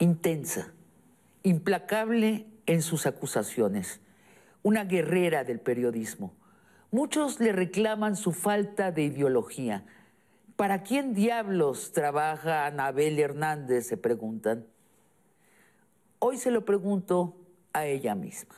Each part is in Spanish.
intensa, implacable en sus acusaciones, una guerrera del periodismo. Muchos le reclaman su falta de ideología. ¿Para quién diablos trabaja Anabel Hernández? se preguntan. Hoy se lo pregunto a ella misma.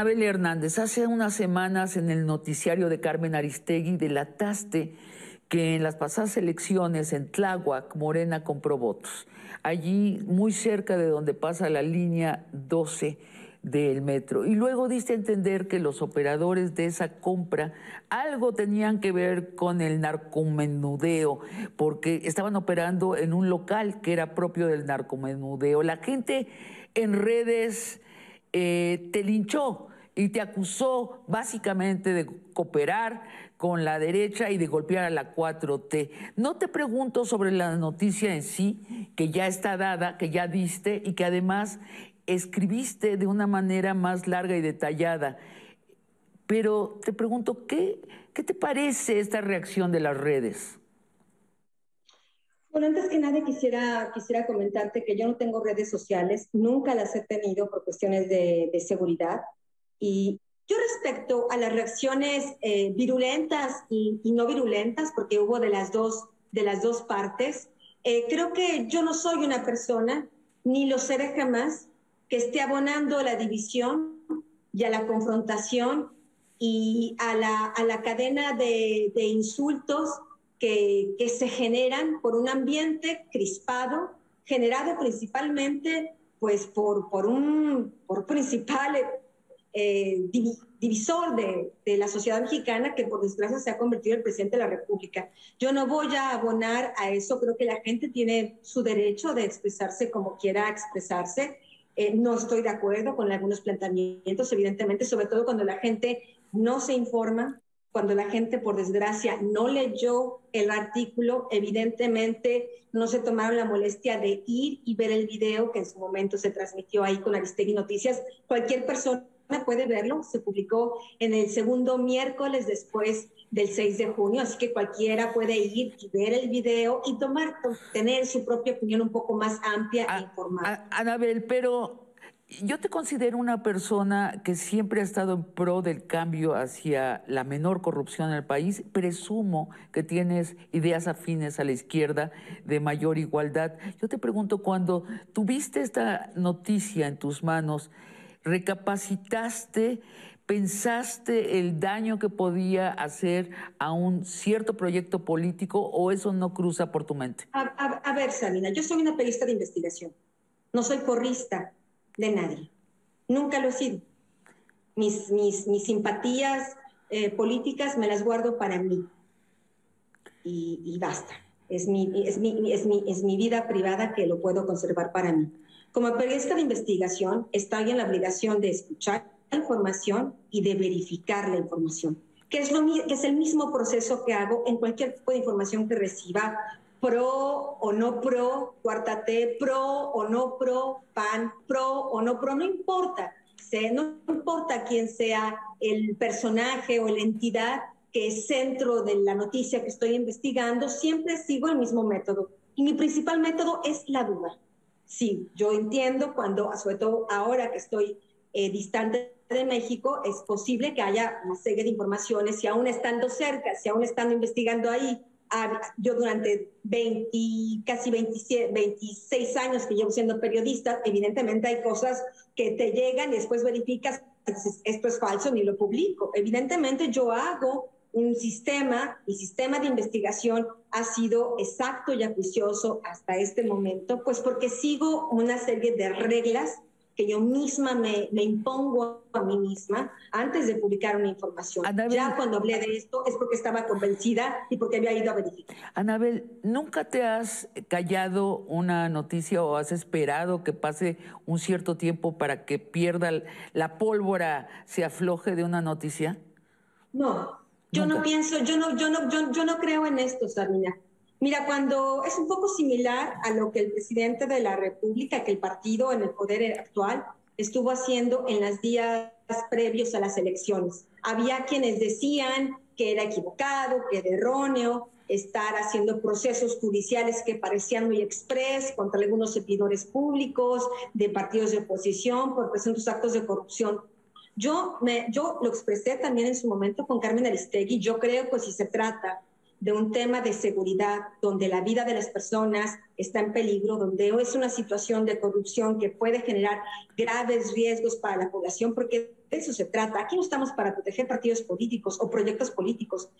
Anabel Hernández, hace unas semanas en el noticiario de Carmen Aristegui delataste que en las pasadas elecciones en Tláhuac, Morena compró votos. Allí, muy cerca de donde pasa la línea 12 del metro. Y luego diste a entender que los operadores de esa compra algo tenían que ver con el narcomenudeo, porque estaban operando en un local que era propio del narcomenudeo. La gente en redes eh, te linchó y te acusó básicamente de cooperar con la derecha y de golpear a la 4T. No te pregunto sobre la noticia en sí, que ya está dada, que ya diste y que además escribiste de una manera más larga y detallada. Pero te pregunto, ¿qué, qué te parece esta reacción de las redes? Bueno, antes que nada quisiera, quisiera comentarte que yo no tengo redes sociales, nunca las he tenido por cuestiones de, seguridad. Y yo respecto a las reacciones eh, virulentas y, no virulentas, porque hubo de las dos, de las dos partes, eh, creo que yo no soy una persona, ni lo seré jamás, que esté abonando a la división y a la confrontación y a la, a la cadena de, de insultos que, se generan por un ambiente crispado, generado principalmente pues por, por un por principal eh, divisor de, de, la sociedad mexicana que por desgracia se ha convertido en el presidente de la República. Yo no voy a abonar a eso, creo que la gente tiene su derecho de expresarse como quiera expresarse. Eh, no estoy de acuerdo con algunos planteamientos, evidentemente, sobre todo cuando la gente no se informa, cuando la gente, por desgracia, no leyó el artículo, evidentemente no se tomaron la molestia de ir y ver el video que en su momento se transmitió ahí con Aristegui Noticias. Cualquier persona puede verlo, se publicó en el segundo miércoles después del 6 de junio, así que cualquiera puede ir y ver el video y tomar, tener su propia opinión un poco más amplia e informada. Anabel, pero yo te considero una persona que siempre ha estado en pro del cambio hacia la menor corrupción en el país. Presumo que tienes ideas afines a la izquierda de mayor igualdad. Yo te pregunto, cuando tuviste esta noticia en tus manos, ¿recapacitaste, pensaste el daño que podía hacer a un cierto proyecto político o eso no cruza por tu mente? A, ver, Sabina, yo soy una periodista de investigación, no soy porrista de nadie. Nunca lo he sido. Mis, mis, mis simpatías eh, políticas me las guardo para mí. Y, basta. Es mi, es, mi, es, mi, es mi vida privada que lo puedo conservar para mí. Como periodista de investigación, estoy en la obligación de escuchar la información y de verificar la información, que es, lo, que es el mismo proceso que hago en cualquier tipo de información que reciba pro o no pro, cuarta pro o no pro, PAN, pro o no pro, no importa. no importa quién sea el personaje o la entidad que es centro de la noticia que estoy investigando, siempre sigo el mismo método. Y mi principal método es la duda. Sí, yo entiendo cuando, sobre todo ahora que estoy eh, distante de México, es posible que haya una serie de informaciones, y aún estando cerca, si aún estando investigando ahí, yo durante 20, casi 27, 26 años que llevo siendo periodista, evidentemente hay cosas que te llegan y después verificas, esto es falso, ni lo publico. Evidentemente yo hago un sistema, mi sistema de investigación ha sido exacto y acuicioso hasta este momento, pues porque sigo una serie de reglas que yo misma me, me impongo a mí misma antes de publicar una información. ya cuando hablé de esto es porque estaba convencida y porque había ido a verificar. Anabel, ¿nunca te has callado una noticia o has esperado que pase un cierto tiempo para que pierda la pólvora, se afloje de una noticia? No, yo no pienso, yo no, yo no, yo, yo no creo en esto, Sabina. Mira, cuando es un poco similar a lo que el presidente de la República, que el partido en el poder actual, estuvo haciendo en los días previos a las elecciones. Había quienes decían que era equivocado, que era erróneo estar haciendo procesos judiciales que parecían muy express contra algunos servidores públicos de partidos de oposición por presuntos actos de corrupción. Yo, me, yo lo expresé también en su momento con Carmen Aristegui. Yo creo que si se trata de un tema de seguridad donde la vida de las personas está en peligro, donde es una situación de corrupción que puede generar graves riesgos para la población, porque de eso se trata. Aquí no estamos para proteger partidos políticos o proyectos políticos.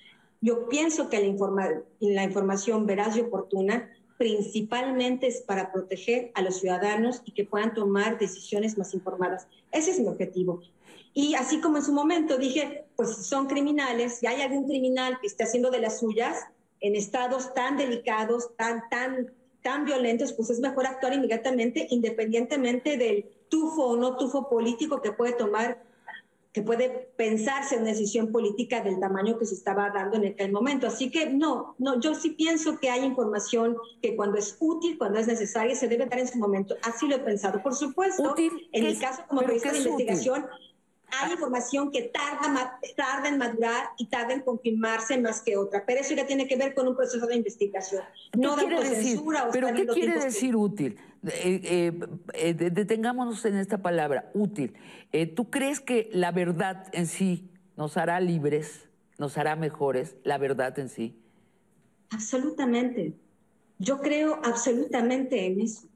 Yo pienso que la, la información veraz y oportuna principalmente es para proteger a los ciudadanos y que puedan tomar decisiones más informadas. Ese es mi objetivo. Y así como en su momento dije, pues son criminales, y hay algún criminal que esté haciendo de las suyas en estados tan delicados, tan, tan, tan violentos, pues es mejor actuar inmediatamente, independientemente del tufo o no tufo político que puede tomar, que puede pensarse en una decisión política del tamaño que se estaba dando en aquel momento. Así que no, no, yo sí pienso que hay información que cuando es útil, cuando es necesaria, se debe dar en su momento. Así lo he pensado. Por supuesto, en mi caso como periodista de investigación, hay información que tarda, tarda en madurar y tarda en confirmarse más que otra, pero eso ya tiene que ver con un proceso de investigación, no de autocensura o ¿Pero qué quiere decir útil? Eh, eh, eh, detengámonos en esta palabra, útil. ¿Tú crees que la verdad en sí nos hará libres, nos hará mejores, la verdad en sí? Absolutamente. Yo creo absolutamente en eso.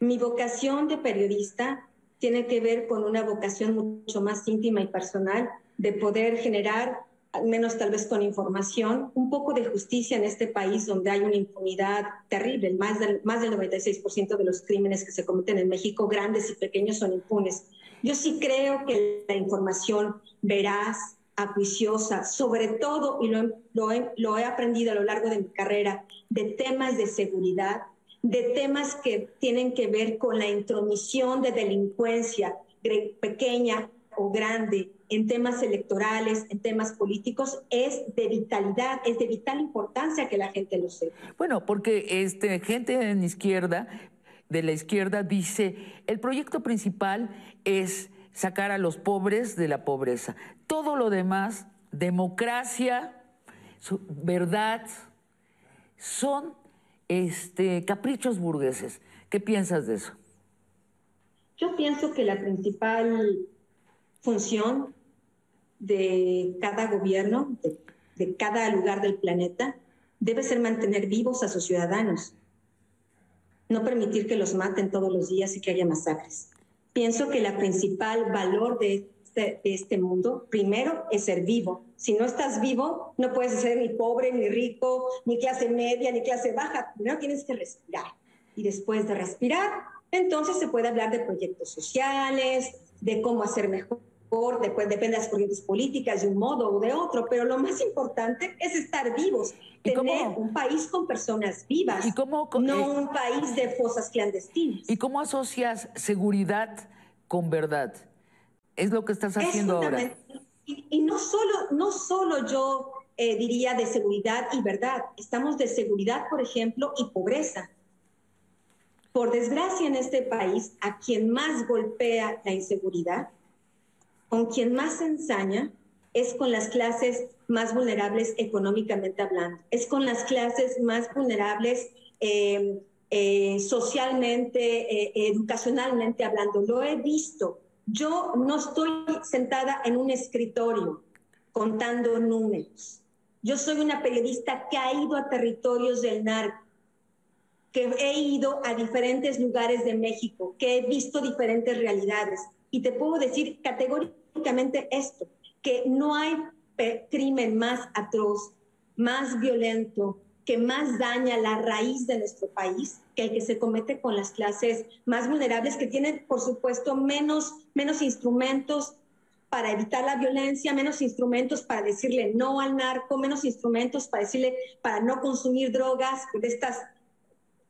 Mi vocación de periodista tiene que ver con una vocación mucho más íntima y personal de poder generar, al menos tal vez con información, un poco de justicia en este país donde hay una impunidad terrible. Más del, más del 96% de los crímenes que se cometen en México, grandes y pequeños, son impunes. Yo sí creo que la información veraz, acuiciosa, sobre todo, y lo, lo, lo he aprendido a lo largo de mi carrera, de temas de seguridad, de temas que tienen que ver con la intromisión de delincuencia pequeña o grande en temas electorales, en temas políticos, es de vitalidad, es de vital importancia que la gente lo sepa. Bueno, porque este, gente en izquierda, de la izquierda, dice, el proyecto principal es sacar a los pobres de la pobreza. Todo lo demás, democracia, verdad, son este, caprichos burgueses. ¿Qué piensas de eso? Yo pienso que la principal función de cada gobierno, de, cada lugar del planeta, debe ser mantener vivos a sus ciudadanos, no permitir que los maten todos los días y que haya masacres. Pienso que la principal valor de este, de este mundo, primero es ser vivo. Si no estás vivo, no puedes ser ni pobre, ni rico, ni clase media, ni clase baja. Primero tienes que respirar. Y después de respirar, entonces se puede hablar de proyectos sociales, de cómo hacer mejor, después depende de las corrientes políticas de un modo o de otro, pero lo más importante es estar vivos, tener un país con personas vivas, ¿Y cómo, no eh, un país de fosas clandestinas. ¿Y cómo asocias seguridad con verdad? Es lo que estás haciendo ahora. Y, no, solo, no solo yo eh, diría de seguridad y verdad, estamos de seguridad, por ejemplo, y pobreza. Por desgracia en este país, a quien más golpea la inseguridad, con quien más se ensaña, es con las clases más vulnerables económicamente hablando, es con las clases más vulnerables eh, eh, socialmente, educacionalmente hablando. Lo he visto yo no estoy sentada en un escritorio contando números. Yo soy una periodista que ha ido a territorios del narco, que he ido a diferentes lugares de México, que he visto diferentes realidades. Y te puedo decir categóricamente esto, que no hay crimen más atroz, más violento, que más daña la raíz de nuestro país que el que se comete con las clases más vulnerables, que tienen, por supuesto, menos, menos instrumentos para evitar la violencia, menos instrumentos para decirle no al narco, menos instrumentos para decirle para no consumir drogas, de estas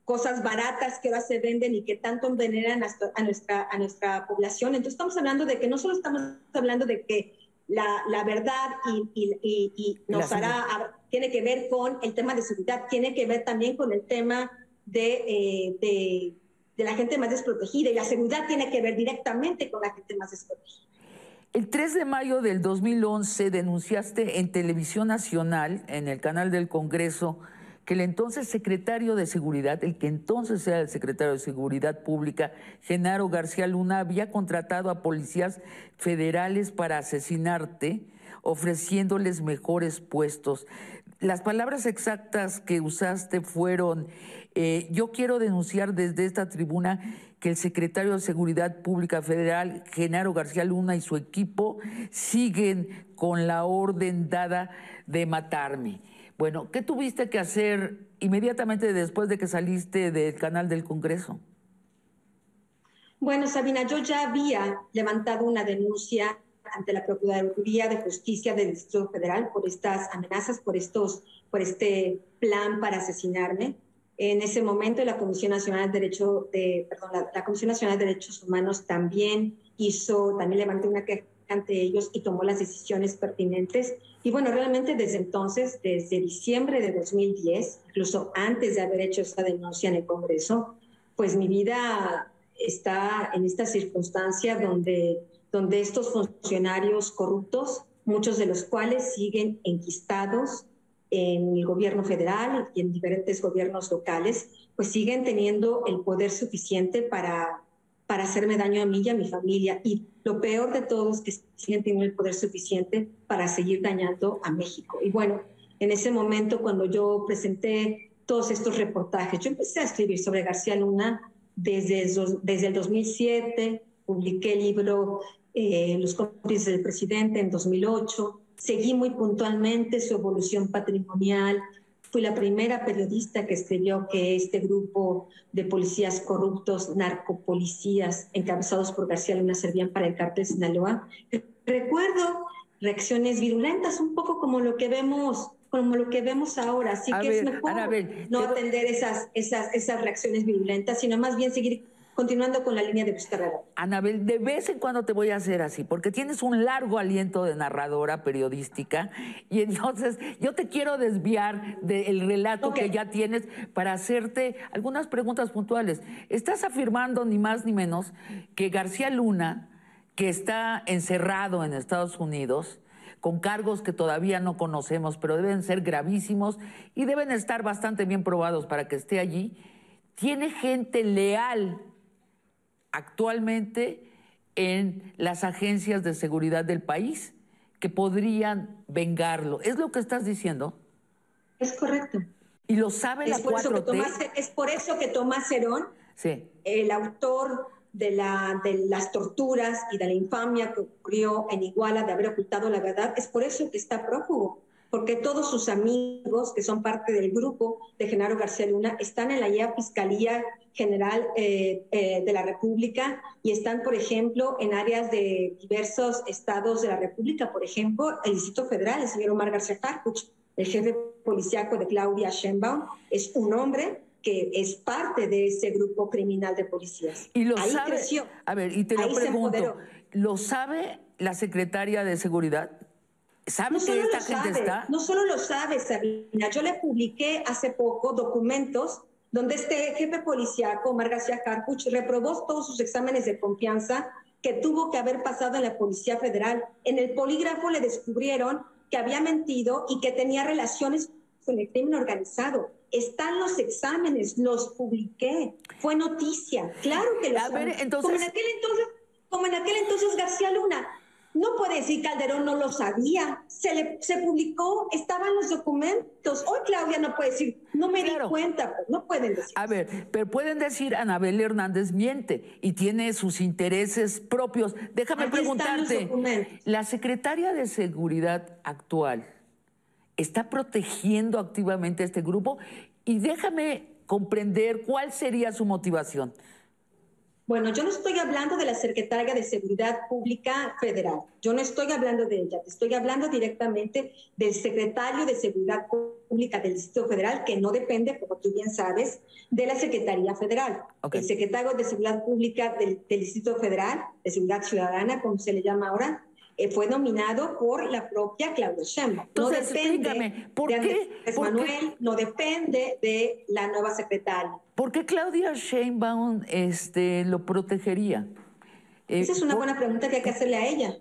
cosas baratas que ahora se venden y que tanto envenenan a nuestra, a nuestra población. Entonces estamos hablando de que no solo estamos hablando de que la, la verdad y, y, y nos hará tiene que ver con el tema de seguridad, tiene que ver también con el tema de, eh, de, la gente más desprotegida y la seguridad tiene que ver directamente con la gente más desprotegida. El 3 de mayo del 2011 denunciaste en Televisión Nacional, en el canal del Congreso, que el entonces secretario de Seguridad, el que entonces era el secretario de Seguridad Pública, Genaro García Luna, había contratado a policías federales para asesinarte, ofreciéndoles mejores puestos. Las palabras exactas que usaste fueron, eh, yo quiero denunciar desde esta tribuna que el secretario de Seguridad Pública Federal, Genaro García Luna, y su equipo siguen con la orden dada de matarme. Bueno, ¿qué tuviste que hacer inmediatamente después de que saliste del canal del Congreso? Bueno, Sabina, yo ya había levantado una denuncia ante la Procuraduría de Justicia del Distrito Federal por estas amenazas, por, estos, por este plan para asesinarme. En ese momento la Comisión Nacional de Derecho de, perdón, la, Comisión Nacional de Derechos Humanos también hizo, también levantó una queja ante ellos y tomó las decisiones pertinentes. Y bueno, realmente desde entonces, desde diciembre de 2010, incluso antes de haber hecho esta denuncia en el Congreso, pues mi vida está en esta circunstancia donde donde estos funcionarios corruptos, muchos de los cuales siguen enquistados en el gobierno federal y en diferentes gobiernos locales, pues siguen teniendo el poder suficiente para, para hacerme daño a mí y a mi familia. Y lo peor de todo es que siguen teniendo el poder suficiente para seguir dañando a México. Y bueno, en ese momento cuando yo presenté todos estos reportajes, yo empecé a escribir sobre García Luna desde, desde el 2007, publiqué el libro eh, Los cómplices del presidente en 2008, seguí muy puntualmente su evolución patrimonial, fui la primera periodista que escribió que este grupo de policías corruptos, narcopolicías, encabezados por García Luna, servían para el cártel Sinaloa. Recuerdo reacciones virulentas, un poco como lo que vemos como lo que vemos ahora, así que es mejor no atender esas, esas, esas reacciones virulentas, sino más bien seguir continuando con la línea de buscar Anabel, de vez en cuando te voy a hacer así, porque tienes un largo aliento de narradora periodística y entonces yo te quiero desviar del relato que ya tienes para hacerte algunas preguntas puntuales. Estás afirmando ni más ni menos que García Luna, que está encerrado en Estados Unidos, con cargos que todavía no conocemos, pero deben ser gravísimos y deben estar bastante bien probados para que esté allí, tiene gente leal actualmente en las agencias de seguridad del país que podrían vengarlo. ¿Es lo que estás diciendo? Es correcto. ¿Y lo sabe la 4T? es por eso que Tomás Herón, el autor de, la, de las torturas y de la infamia que ocurrió en Iguala de haber ocultado la verdad, es por eso que está prófugo porque todos sus amigos que son parte del grupo de Genaro García Luna están en la ya Fiscalía General eh, eh, de la República y están, por ejemplo, en áreas de diversos estados de la República, por ejemplo, el Distrito Federal, el señor Omar García Carpuch, el jefe policiaco de Claudia Sheinbaum, es un hombre que es parte de ese grupo criminal de policías. Y lo sabe, A ver, y te lo pregunto, ¿lo sabe la secretaria de Seguridad? ¿Sabe no que esta gente sabe, está? No solo lo sabe, Sabina. Yo le publiqué hace poco documentos donde este jefe policíaco, Omar García Carpuch, reprobó todos sus exámenes de confianza que tuvo que haber pasado en la Policía Federal. En el polígrafo le descubrieron que había mentido y que tenía relaciones con el crimen organizado. Están los exámenes, los publiqué. Fue noticia. Claro que lo sabe. Como en aquel entonces, como en aquel entonces García Luna no puede decir Calderón no lo sabía, se, le, se publicó, estaban los documentos. Hoy Claudia no puede decir, no me di cuenta, pues, no pueden decir. A ver, pero pueden decir Anabel Hernández miente y tiene sus intereses propios. Déjame preguntarte, la secretaria de Seguridad actual está protegiendo activamente a este grupo y déjame comprender cuál sería su motivación. Bueno, yo no estoy hablando de la Secretaria de Seguridad Pública Federal, yo no estoy hablando de ella, estoy hablando directamente del secretario de Seguridad Pública del Distrito Federal, que no depende, como tú bien sabes, de la Secretaría Federal. El secretario de Seguridad Pública del, Distrito Federal, de Seguridad Ciudadana, como se le llama ahora, fue nominado por la propia Claudia Sheinbaum. No depende ¿por de qué? Manuel, no depende de la nueva secretaria. ¿Por qué Claudia Sheinbaum este, lo protegería? Eh, Esa es una buena pregunta que hay que hacerle a ella.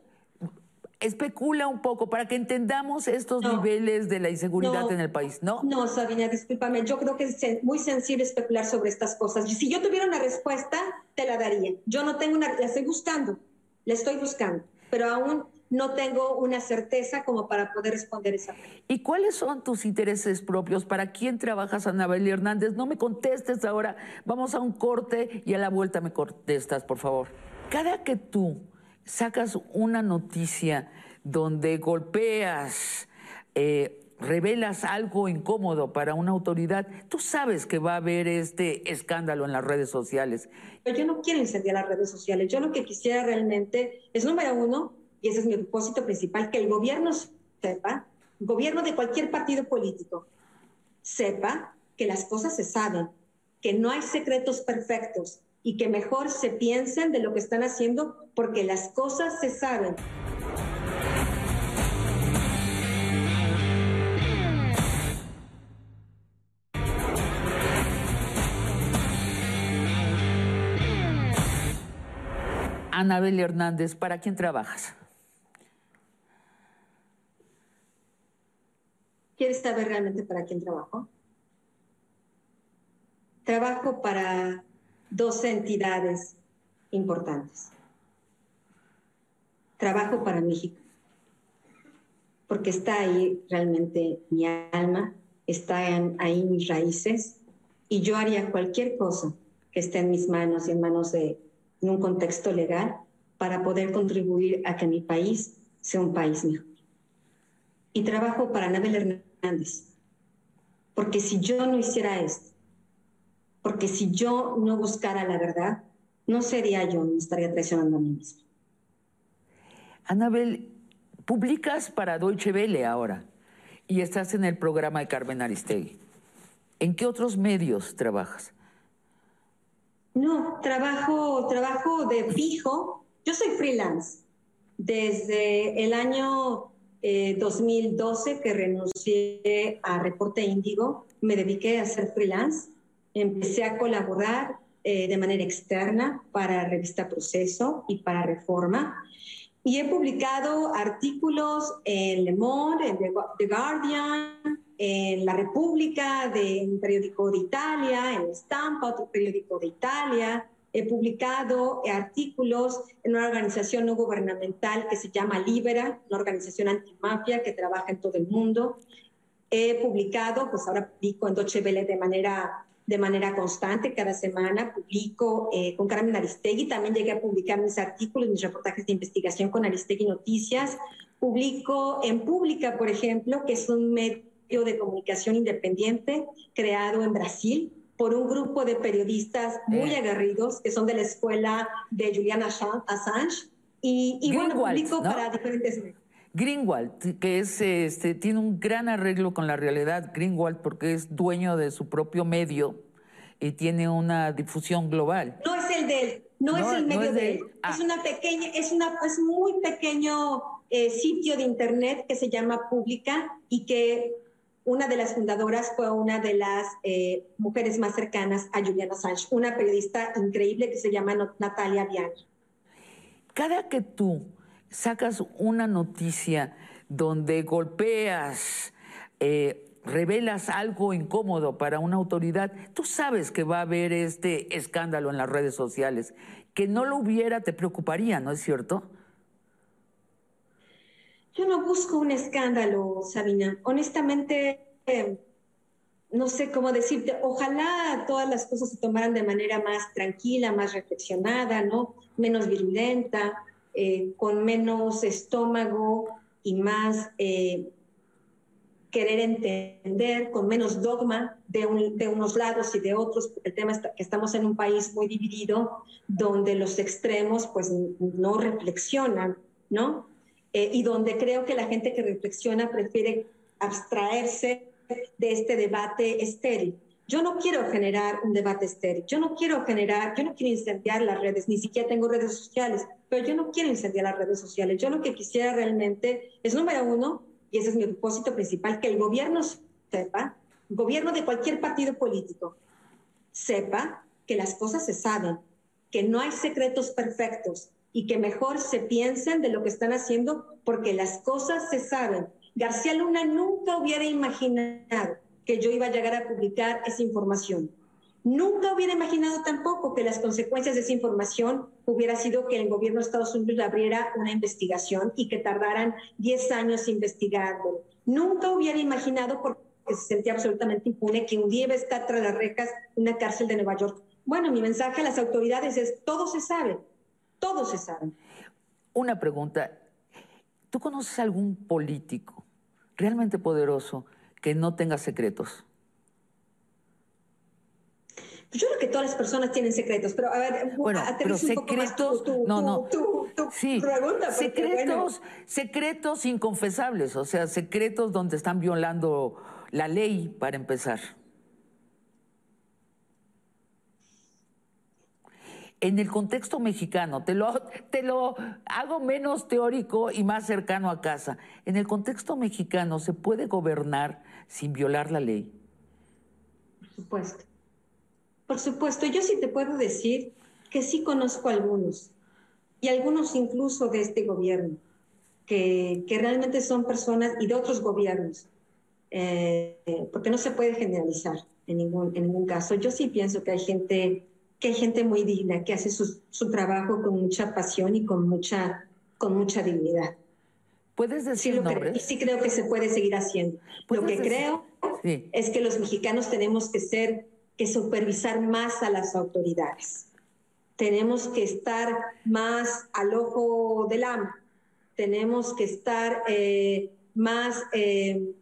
Especula un poco para que entendamos estos niveles de la inseguridad en el país, ¿no? No, Sabina, discúlpame. Yo creo que es muy sensible especular sobre estas cosas. Si yo tuviera una respuesta, te la daría. Yo no tengo una, la estoy buscando, la estoy buscando pero aún no tengo una certeza como para poder responder esa pregunta. ¿Y cuáles son tus intereses propios? ¿Para quién trabajas, Anabel Hernández? No me contestes ahora. Vamos a un corte y a la vuelta me contestas, por favor. Cada que tú sacas una noticia donde golpeas, eh, revelas algo incómodo para una autoridad, tú sabes que va a haber este escándalo en las redes sociales. Yo no quiero incendiar las redes sociales. Yo lo que quisiera realmente es, número uno, y ese es mi propósito principal, que el gobierno sepa, gobierno de cualquier partido político, sepa que las cosas se saben, que no hay secretos perfectos y que mejor se piensen de lo que están haciendo porque las cosas se saben. Anabel Hernández, ¿para quién trabajas? ¿Quieres saber realmente para quién trabajo? Trabajo para dos entidades importantes. Trabajo para México, porque está ahí realmente mi alma, están ahí mis raíces, y yo haría cualquier cosa que esté en mis manos y en manos de en un contexto legal para poder contribuir a que mi país sea un país mejor. Y trabajo para Anabel Hernández, porque si yo no hiciera esto, porque si yo no buscara la verdad, no sería yo, me estaría traicionando a mí misma. Anabel, publicas para Deutsche Welle ahora y estás en el programa de Carmen Aristegui. ¿En qué otros medios trabajas? No, trabajo, trabajo de fijo. Yo soy freelance. Desde el año 2012 eh, que renuncié a Reporte Índigo, me dediqué a ser freelance. Empecé a colaborar eh, de manera externa para Revista Proceso y para Reforma. Y he publicado artículos en Le Monde, en The Guardian, en La República, de un periódico de Italia, en Stampa, otro periódico de Italia. He publicado artículos en una organización no gubernamental que se llama Libera, una organización antimafia que trabaja en todo el mundo. He publicado, pues ahora publico en Deutsche Welle de manera, de manera constante, cada semana publico eh, con Carmen Aristegui. También llegué a publicar mis artículos, mis reportajes de investigación con Aristegui Noticias. Publico en Pública, por ejemplo, que es un medio de comunicación independiente creado en Brasil por un grupo de periodistas muy aguerridos que son de la escuela de Julian Assange y, bueno, publico para diferentes Greenwald, que es, este, tiene un gran arreglo con la realidad, Greenwald, porque es dueño de su propio medio y tiene una difusión global. No es el de él, no, es el medio de él. Ah. Es una pequeña, es una, es muy pequeño eh, sitio de internet que se llama Pública y que una de las fundadoras fue una de las eh, mujeres más cercanas a Juliana Assange, una periodista increíble que se llama Natalia Bianchi. Cada que tú sacas una noticia donde golpeas, eh, revelas algo incómodo para una autoridad, tú sabes que va a haber este escándalo en las redes sociales. Que no lo hubiera te preocuparía, ¿no es cierto? Yo no busco un escándalo, Sabina. Honestamente, no sé cómo decirte, ojalá todas las cosas se tomaran de manera más tranquila, más reflexionada, ¿no? Menos virulenta, eh, con menos estómago y más, eh, querer entender con menos dogma de, unos lados y de otros, el tema es que estamos en un país muy dividido, donde los extremos pues no reflexionan, ¿no? Eh, y donde creo que la gente que reflexiona prefiere abstraerse de este debate estéril. Yo no quiero generar un debate estéril, yo no quiero generar, yo no quiero incendiar las redes, ni siquiera tengo redes sociales, pero yo no quiero incendiar las redes sociales. Yo lo que quisiera realmente es, número uno, y ese es mi propósito principal, que el gobierno sepa, gobierno de cualquier partido político, sepa que las cosas se saben, que no hay secretos perfectos y que mejor se piensen de lo que están haciendo porque las cosas se saben. García Luna nunca hubiera imaginado que yo iba a llegar a publicar esa información. Nunca hubiera imaginado tampoco que las consecuencias de esa información hubiera sido que el gobierno de Estados Unidos abriera una investigación y que tardaran 10 años investigando. Nunca hubiera imaginado, porque se sentía absolutamente impune, que un día iba a estar tras las rejas una cárcel de Nueva York. Bueno, mi mensaje a las autoridades es, todo se sabe, todo se sabe. Una pregunta, ¿tú conoces algún político realmente poderoso que no tenga secretos? Yo creo que todas las personas tienen secretos, pero a ver, bueno, pero secretos, no, no, sí, secretos, secretos inconfesables, o sea, secretos donde están violando la ley para empezar. En el contexto mexicano, te lo, te lo hago menos teórico y más cercano a casa. En el contexto mexicano, ¿se puede gobernar sin violar la ley? Por supuesto. Por supuesto, yo sí te puedo decir que sí conozco algunos, y algunos incluso de este gobierno, que, que realmente son personas y de otros gobiernos, eh, porque no se puede generalizar en ningún, en ningún caso. Yo sí pienso que hay gente, que hay gente muy digna, que hace su, su trabajo con mucha pasión y con mucha, con mucha dignidad. ¿Puedes decir sí, nombres? sí creo que se puede seguir haciendo. Lo que creo es que los mexicanos tenemos que ser que supervisar más a las autoridades. Tenemos que estar más al ojo del amo. Tenemos que estar eh, más, eh,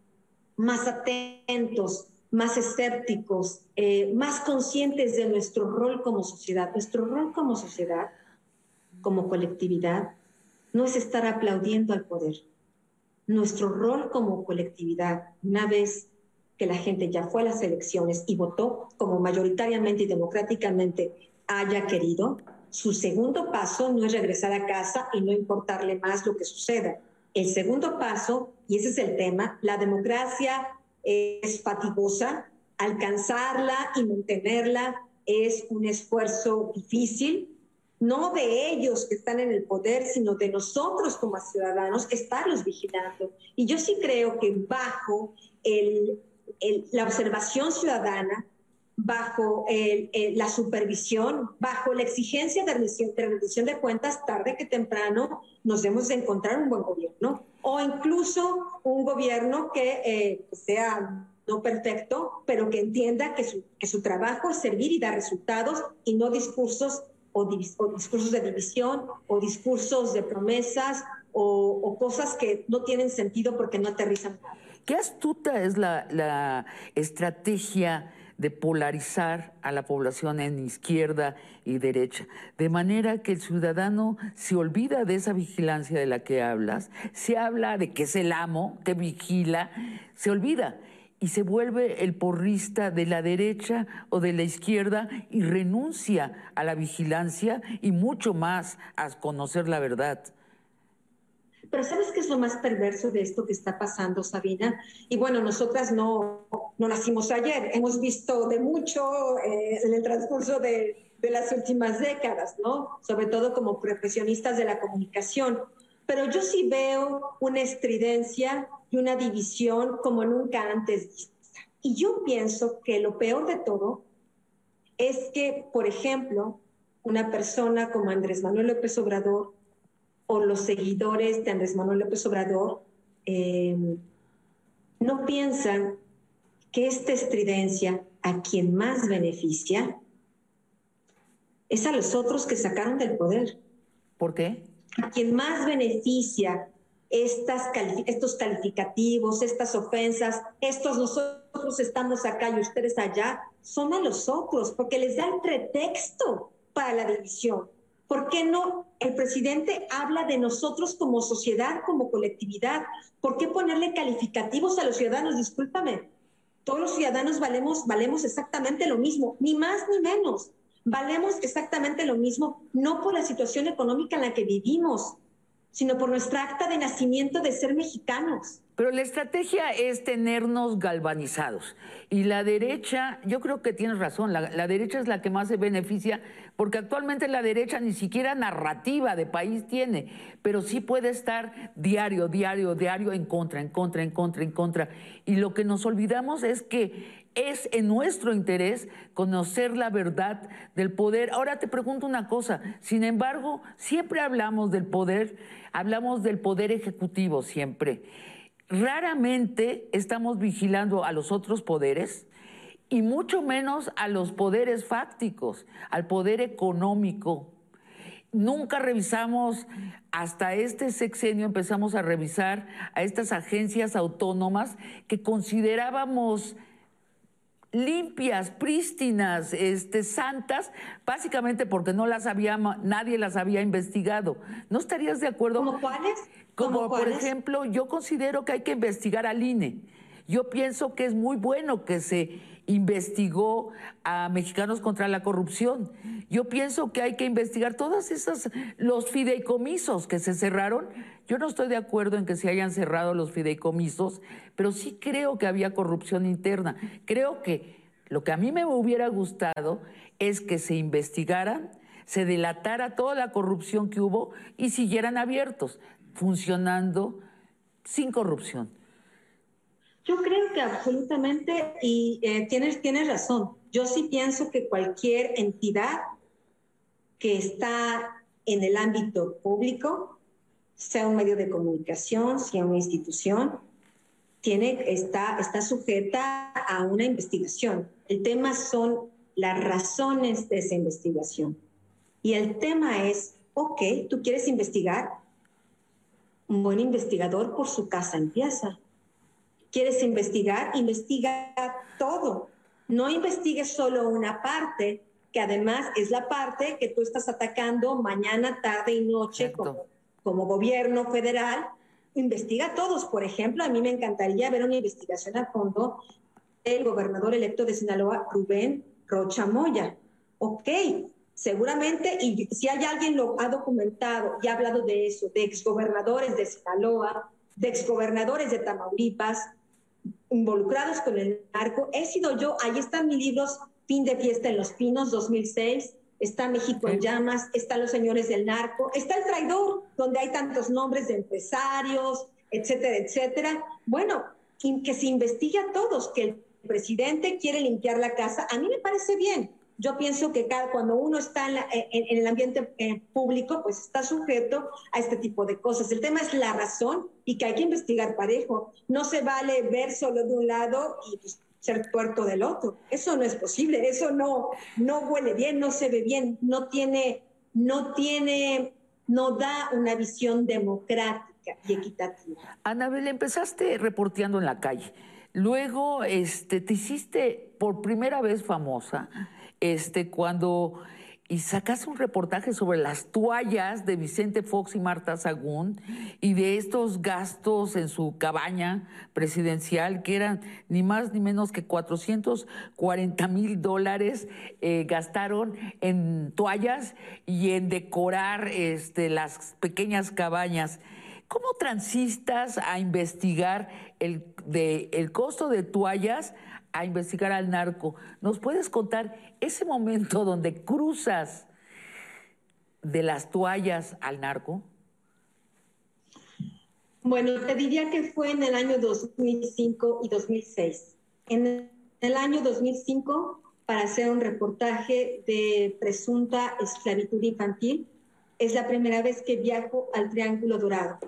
más atentos, más escépticos, eh, más conscientes de nuestro rol como sociedad. Nuestro rol como sociedad, como colectividad, no es estar aplaudiendo al poder. Nuestro rol como colectividad, una vez que la gente ya fue a las elecciones y votó como mayoritariamente y democráticamente haya querido, su segundo paso no es regresar a casa y no importarle más lo que suceda. El segundo paso, y ese es el tema, la democracia es fatigosa, alcanzarla y mantenerla es un esfuerzo difícil, no de ellos que están en el poder, sino de nosotros como ciudadanos, estarlos vigilando. Y yo sí creo que bajo el la observación ciudadana, bajo la supervisión, bajo la exigencia de rendición, de cuentas, tarde que temprano nos debemos de encontrar un buen gobierno o incluso un gobierno que eh, sea no perfecto, pero que entienda que su, que su trabajo es servir y dar resultados y no discursos o, discursos de división o discursos de promesas o, cosas que no tienen sentido porque no aterrizan. Qué astuta es la, estrategia de polarizar a la población en izquierda y derecha, de manera que el ciudadano se olvida de esa vigilancia de la que hablas, se habla de que es el amo que vigila, se olvida y se vuelve el porrista de la derecha o de la izquierda y renuncia a la vigilancia y mucho más a conocer la verdad. Pero ¿sabes qué es lo más perverso de esto que está pasando, Sabina? Y bueno, nosotras no, no nacimos ayer, hemos visto de mucho eh, en el transcurso de, de las últimas décadas, ¿no? Sobre todo como profesionistas de la comunicación. Pero yo sí veo una estridencia y una división como nunca antes vista. Y yo pienso que lo peor de todo es que, por ejemplo, una persona como Andrés Manuel López Obrador o los seguidores de Andrés Manuel López Obrador eh, no piensan que esta estridencia a quien más beneficia es a los otros que sacaron del poder. ¿Por qué? A quien más beneficia estas estos calificativos, estas ofensas, estos nosotros estamos acá y ustedes allá, son a los otros, porque les da el pretexto para la división. ¿Por qué no el presidente habla de nosotros como sociedad, como colectividad? ¿Por qué ponerle calificativos a los ciudadanos? Discúlpame, todos los ciudadanos valemos, valemos exactamente lo mismo, ni más ni menos. Valemos exactamente lo mismo, no por la situación económica en la que vivimos, sino por nuestra acta de nacimiento de ser mexicanos. Pero la estrategia es tenernos galvanizados. Y la derecha, yo creo que tienes razón, la, derecha es la que más se beneficia, porque actualmente la derecha ni siquiera narrativa de país tiene, pero sí puede estar diario, diario, diario en contra, en contra, en contra, en contra. Y lo que nos olvidamos es que es en nuestro interés conocer la verdad del poder. Ahora te pregunto una cosa, sin embargo, siempre hablamos del poder, hablamos del poder ejecutivo siempre. Raramente estamos vigilando a los otros poderes y mucho menos a los poderes fácticos, al poder económico. Nunca revisamos, hasta este sexenio empezamos a revisar a estas agencias autónomas que considerábamos limpias, prístinas, este, santas, básicamente porque no las había, nadie las había investigado. ¿No estarías de acuerdo? ¿Como cuáles? Como por ejemplo, yo considero que hay que investigar al INE. Yo pienso que es muy bueno que se investigó a Mexicanos contra la Corrupción. Yo pienso que hay que investigar todas esas, los fideicomisos que se cerraron. Yo no estoy de acuerdo en que se hayan cerrado los fideicomisos, pero sí creo que había corrupción interna. Creo que lo que a mí me hubiera gustado es que se investigaran, se delatara toda la corrupción que hubo y siguieran abiertos, funcionando sin corrupción. Yo creo que absolutamente, y eh, tienes, tienes razón, yo sí pienso que cualquier entidad que está en el ámbito público, sea un medio de comunicación, sea una institución, tiene, está, está sujeta a una investigación. El tema son las razones de esa investigación. Y el tema es, ok, tú quieres investigar, un buen investigador por su casa empieza. ¿Quieres investigar? Investiga todo. No investigues solo una parte, que además es la parte que tú estás atacando mañana, tarde y noche como, como, gobierno federal. Investiga todos. Por ejemplo, a mí me encantaría ver una investigación a fondo del gobernador electo de Sinaloa, Rubén Rocha Moya. Ok, seguramente, y si hay alguien lo ha documentado y ha hablado de eso, de exgobernadores de Sinaloa, de exgobernadores de Tamaulipas, involucrados con el narco. He sido yo, ahí están mis libros, Fin de Fiesta en los Pinos, 2006, está México en Llamas, están Los Señores del Narco, está El Traidor, donde hay tantos nombres de empresarios, etcétera, etcétera. Bueno, que se investigue a todos, que el presidente quiere limpiar la casa, a mí me parece bien. Yo pienso que cada, cuando uno está en, el ambiente eh, público, pues está sujeto a este tipo de cosas. El tema es la razón y que hay que investigar parejo. No se vale ver solo de un lado y pues, ser tuerto del otro. Eso no es posible, eso no, no huele bien, no se ve bien, no tiene, no tiene, no da una visión democrática y equitativa. Anabel, empezaste reporteando en la calle. Luego este, te hiciste por primera vez famosa este, cuando y sacaste un reportaje sobre las toallas de Vicente Fox y Marta Sagún y de estos gastos en su cabaña presidencial que eran ni más ni menos que 440 mil dólares eh, gastaron en toallas y en decorar este, las pequeñas cabañas. ¿Cómo transistas a investigar el, de, el costo de toallas a investigar al narco. ¿Nos puedes contar ese momento donde cruzas de las toallas al narco? Bueno, te diría que fue en el año 2005 y 2006. En el año 2005, para hacer un reportaje de presunta esclavitud infantil, es la primera vez que viajo al Triángulo Dorado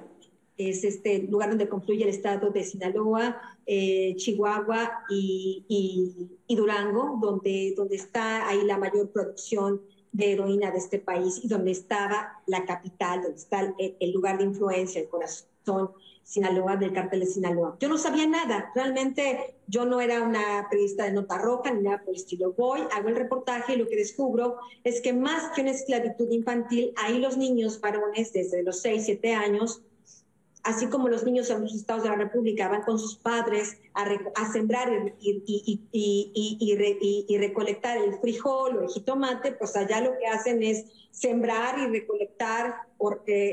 es este lugar donde confluye el estado de Sinaloa, eh, Chihuahua y, Durango, donde, donde está ahí la mayor producción de heroína de este país y donde estaba la capital, donde está el, lugar de influencia, el corazón Sinaloa, del cártel de Sinaloa. Yo no sabía nada, realmente yo no era una periodista de nota roja ni nada por el estilo. Voy, hago el reportaje y lo que descubro es que más que una esclavitud infantil, ahí los niños varones desde los 6, 7 años así como los niños en los estados de la República van con sus padres a, sembrar y, y, recolectar el frijol o el jitomate, pues allá lo que hacen es sembrar y recolectar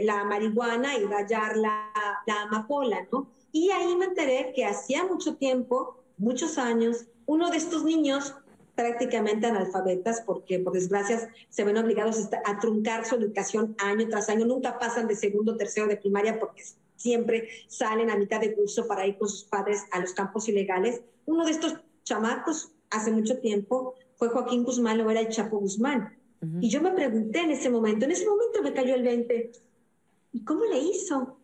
la marihuana y rayar la, la amapola, ¿no? Y ahí me enteré que hacía mucho tiempo, muchos años, uno de estos niños prácticamente analfabetas porque por desgracia se ven obligados a truncar su educación año tras año, nunca pasan de segundo, tercero de primaria porque siempre salen a mitad de curso para ir con sus padres a los campos ilegales. Uno de estos chamacos hace mucho tiempo fue Joaquín Guzmán o era el Chapo Guzmán. Y yo me pregunté en ese momento, en ese momento me cayó el 20, ¿y cómo le hizo?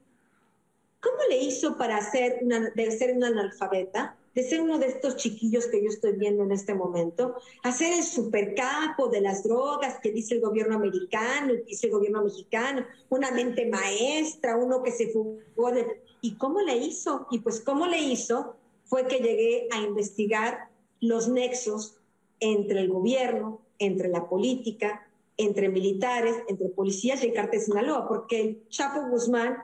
¿Cómo le hizo para ser una, de ser un analfabeta? De ser uno de estos chiquillos que yo estoy viendo en este momento, a ser el supercapo de las drogas que dice el gobierno americano, que dice el gobierno mexicano, una mente maestra, uno que se fugó de... ¿Y cómo le hizo? Y pues cómo le hizo fue que llegué a investigar los nexos entre el gobierno, entre la política, entre militares, entre policías y el cártel Sinaloa, porque el Chapo Guzmán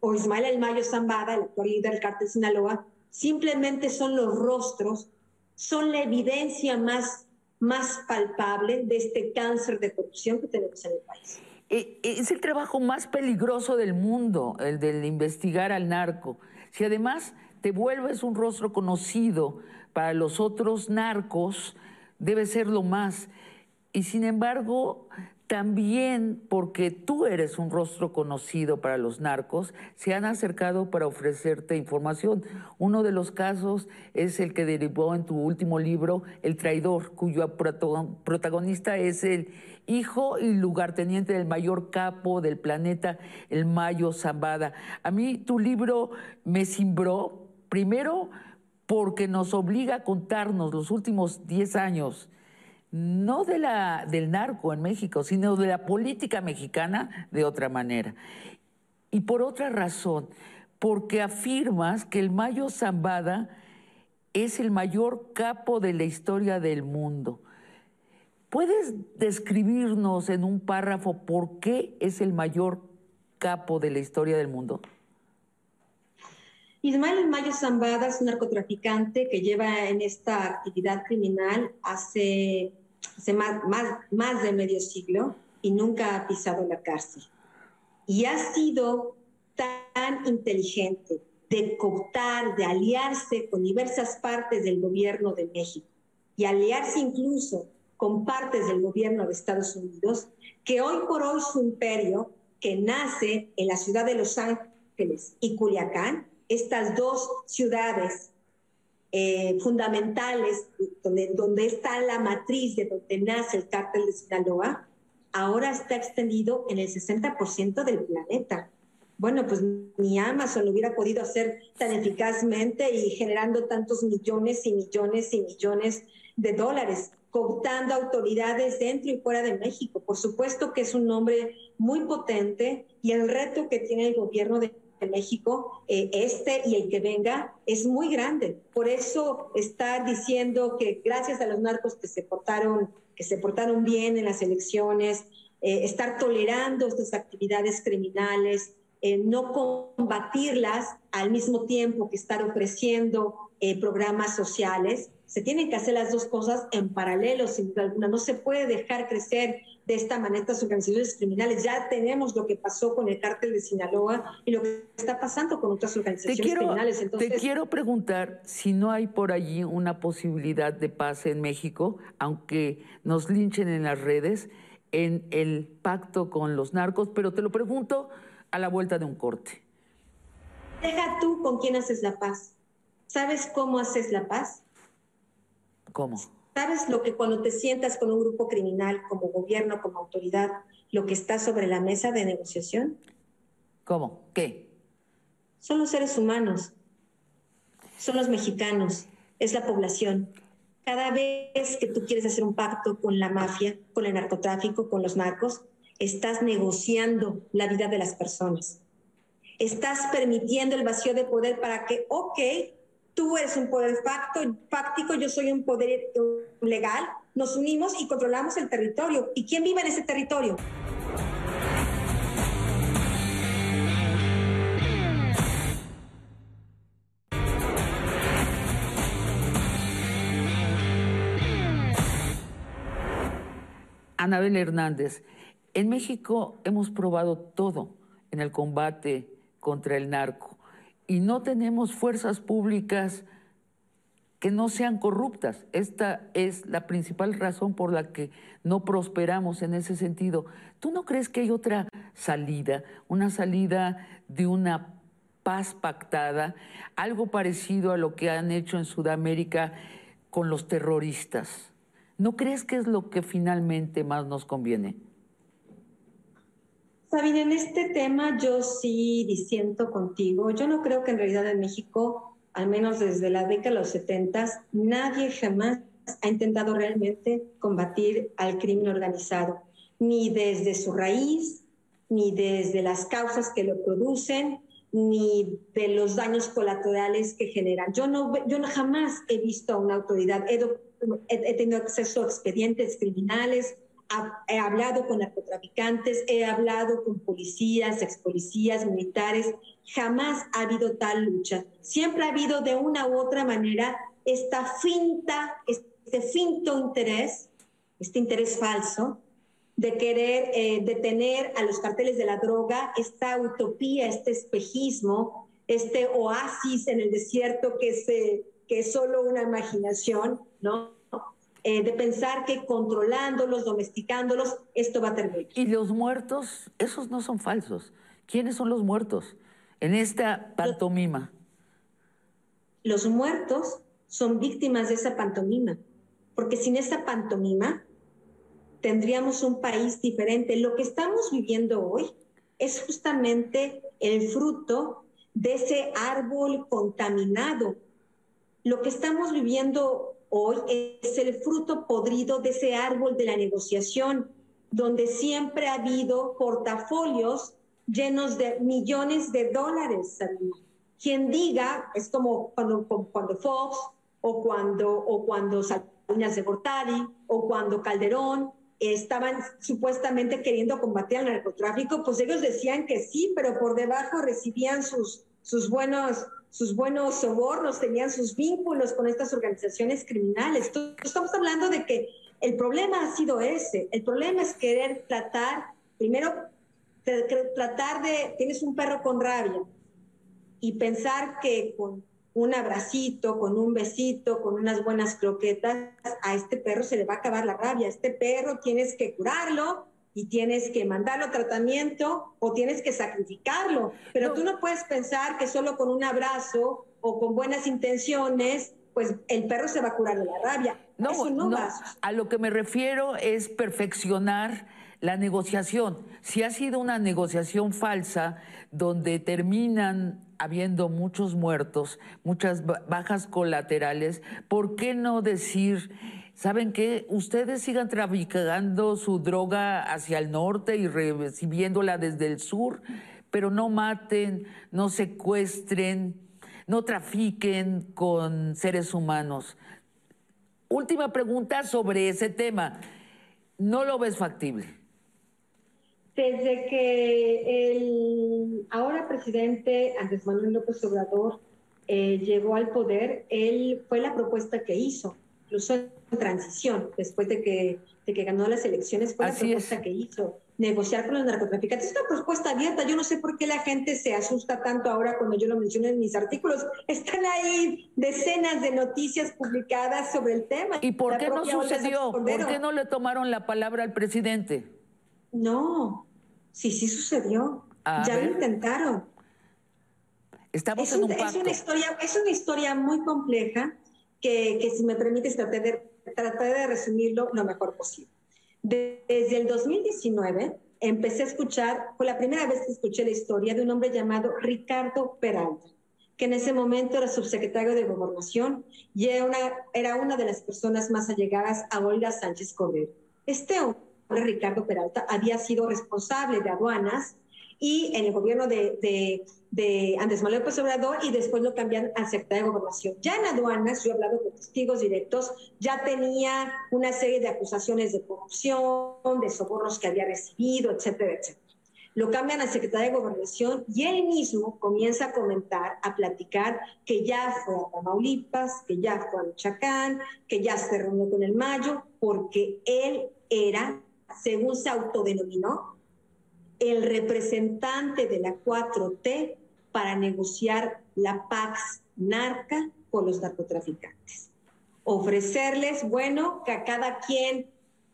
o Ismael El Mayo Zambada, el actual líder del cártel Sinaloa, simplemente son los rostros, son la evidencia más, más palpable de este cáncer de corrupción que tenemos en el país. Es el trabajo más peligroso del mundo, el de investigar al narco. Si además te vuelves un rostro conocido para los otros narcos, debe ser lo más. Y sin embargo, también porque tú eres un rostro conocido para los narcos, se han acercado para ofrecerte información. Uno de los casos es el que derivó en tu último libro, El traidor, cuyo protagonista es el hijo y lugarteniente del mayor capo del planeta, el Mayo Zambada. A mí tu libro me cimbró, primero porque nos obliga a contarnos los últimos 10 años no de la, del narco en México, sino de la política mexicana de otra manera. Y por otra razón, porque afirmas que el Mayo Zambada es el mayor capo de la historia del mundo. ¿Puedes describirnos en un párrafo por qué es el mayor capo de la historia del mundo? Ismael Mayo Zambada es un narcotraficante que lleva en esta actividad criminal hace, más, más, más de medio siglo y nunca ha pisado la cárcel. Y ha sido tan inteligente de cooptar, de aliarse con diversas partes del gobierno de México y aliarse incluso con partes del gobierno de Estados Unidos, que hoy por hoy su imperio, que nace en la ciudad de Los Ángeles y Culiacán, estas dos ciudades eh, fundamentales, donde, donde está la matriz de donde nace el cártel de Sinaloa, ahora está extendido en el 60% del planeta. Bueno, pues ni Amazon lo hubiera podido hacer tan eficazmente y generando tantos millones y millones y millones de dólares, cooptando autoridades dentro y fuera de México. Por supuesto que es un nombre muy potente y el reto que tiene el gobierno de de México, eh, este y el que venga, es muy grande. Por eso está diciendo que gracias a los narcos que se portaron, que se portaron bien en las elecciones, eh, estar tolerando estas actividades criminales, eh, no combatirlas al mismo tiempo que estar ofreciendo programas sociales. Se tienen que hacer las dos cosas en paralelo, sin duda alguna. No se puede dejar crecer de esta manera estas organizaciones criminales. Ya tenemos lo que pasó con el cártel de Sinaloa y lo que está pasando con otras organizaciones criminales. Entonces, te quiero preguntar si no hay por allí una posibilidad de paz en México, aunque nos linchen en las redes, en el pacto con los narcos, pero te lo pregunto a la vuelta de un corte. Deja tú con quién haces la paz. ¿Sabes cómo haces la paz? ¿Cómo? ¿Sabes lo que cuando te sientas con un grupo criminal como gobierno, como autoridad, lo que está sobre la mesa de negociación? ¿Cómo? ¿Qué? Son los seres humanos, son los mexicanos, es la población. Cada vez que tú quieres hacer un pacto con la mafia, con el narcotráfico, con los narcos, estás negociando la vida de las personas. estás permitiendo el vacío de poder para que, ok, tú eres un poder fáctico, yo soy un poder legal, nos unimos y controlamos el territorio. ¿Y quién vive en ese territorio? Anabel Hernández, en México hemos probado todo en el combate contra el narco y no tenemos fuerzas públicas que no sean corruptas. Esta es la principal razón por la que no prosperamos en ese sentido. ¿Tú no crees que hay otra salida, una salida de una paz pactada, algo parecido a lo que han hecho en Sudamérica con los terroristas? ¿No crees que es lo que finalmente más nos conviene? Sabine, en este tema yo sí disiento contigo. Yo no creo que en realidad en México, al menos desde la década de los 70, nadie jamás ha intentado realmente combatir al crimen organizado, ni desde su raíz, ni desde las causas que lo producen, ni de los daños colaterales que generan. Yo no, yo jamás he visto a una autoridad, he, he tenido acceso a expedientes criminales, he hablado con narcotraficantes, he hablado con policías, ex policías, militares. Jamás ha habido tal lucha. Siempre ha habido de una u otra manera esta finta, este finto interés, este interés falso de querer eh, detener a los carteles de la droga, esta utopía, este espejismo, este oasis en el desierto que, que es solo una imaginación, ¿no? Eh, de pensar que controlándolos, domesticándolos, esto va a terminar. Y los muertos, esos no son falsos. ¿Quiénes son los muertos en esta pantomima? Los muertos son víctimas de esa pantomima, porque sin esa pantomima tendríamos un país diferente. Lo que estamos viviendo hoy es justamente el fruto de ese árbol contaminado. Lo que estamos viviendo hoy es el fruto podrido de ese árbol de la negociación, donde siempre ha habido portafolios llenos de millones de dólares. Quien diga, es como cuando, cuando Fox o cuando, o cuando Salinas de Gortari o cuando Calderón estaban supuestamente queriendo combatir el narcotráfico, pues ellos decían que sí, pero por debajo recibían sus, sus buenos sus buenos sobornos, tenían sus vínculos con estas organizaciones criminales. estamos hablando de que el problema ha sido ese. El problema es querer tratar, primero, tratar de, tienes un perro con rabia y pensar que con un abracito, con un besito, con unas buenas croquetas, a este perro se le va a acabar la rabia. Este perro tienes que curarlo y tienes que mandarlo a tratamiento o tienes que sacrificarlo. Pero tú no puedes pensar que solo con un abrazo o con buenas intenciones, pues el perro se va a curar de la rabia. No, Eso no, va. A lo que me refiero es perfeccionar la negociación. Si ha sido una negociación falsa donde terminan habiendo muchos muertos, muchas bajas colaterales, ¿por qué no decir ¿Saben qué? Ustedes sigan traficando su droga hacia el norte y recibiéndola desde el sur, pero no maten, no secuestren, no trafiquen con seres humanos. Última pregunta sobre ese tema. ¿No lo ves factible? Desde que el ahora presidente Andrés Manuel López Obrador eh, llegó al poder, él fue la propuesta que hizo incluso transición, después de que, de que ganó las elecciones, fue la propuesta que hizo, negociar con los narcotraficantes. Es una propuesta abierta, yo no sé por qué la gente se asusta tanto ahora cuando yo lo menciono en mis artículos. Están ahí decenas de noticias publicadas sobre el tema. ¿Y por qué no sucedió? ¿Por qué no le tomaron la palabra al presidente? No, sí, sí sucedió. ya lo intentaron. Estamos en un, Es una, historia, es una historia muy compleja que, si me permites tratar de, de resumirlo lo mejor posible. Desde el 2019 empecé a escuchar, fue la primera vez que escuché la historia de un hombre llamado Ricardo Peralta, que en ese momento era subsecretario de Gobernación y era una, era una de las personas más allegadas a Olga Sánchez Cordero. Este hombre, Ricardo Peralta, había sido responsable de aduanas y en el gobierno de, de, de Andrés Manuel López Obrador y después lo cambian al secretario de Gobernación. Ya en aduanas, yo he hablado con testigos directos, ya tenía una serie de acusaciones de corrupción, de sobornos que había recibido, etcétera, etcétera. Lo cambian al secretario de Gobernación y él mismo comienza a comentar, a platicar que ya fue a Tamaulipas, que ya fue a Michoacán, que ya se reunió con el Mayo, porque él era, según se autodenominó, el representante de la 4T para negociar la Pax Narca con los narcotraficantes. Ofrecerles, bueno, que a cada quien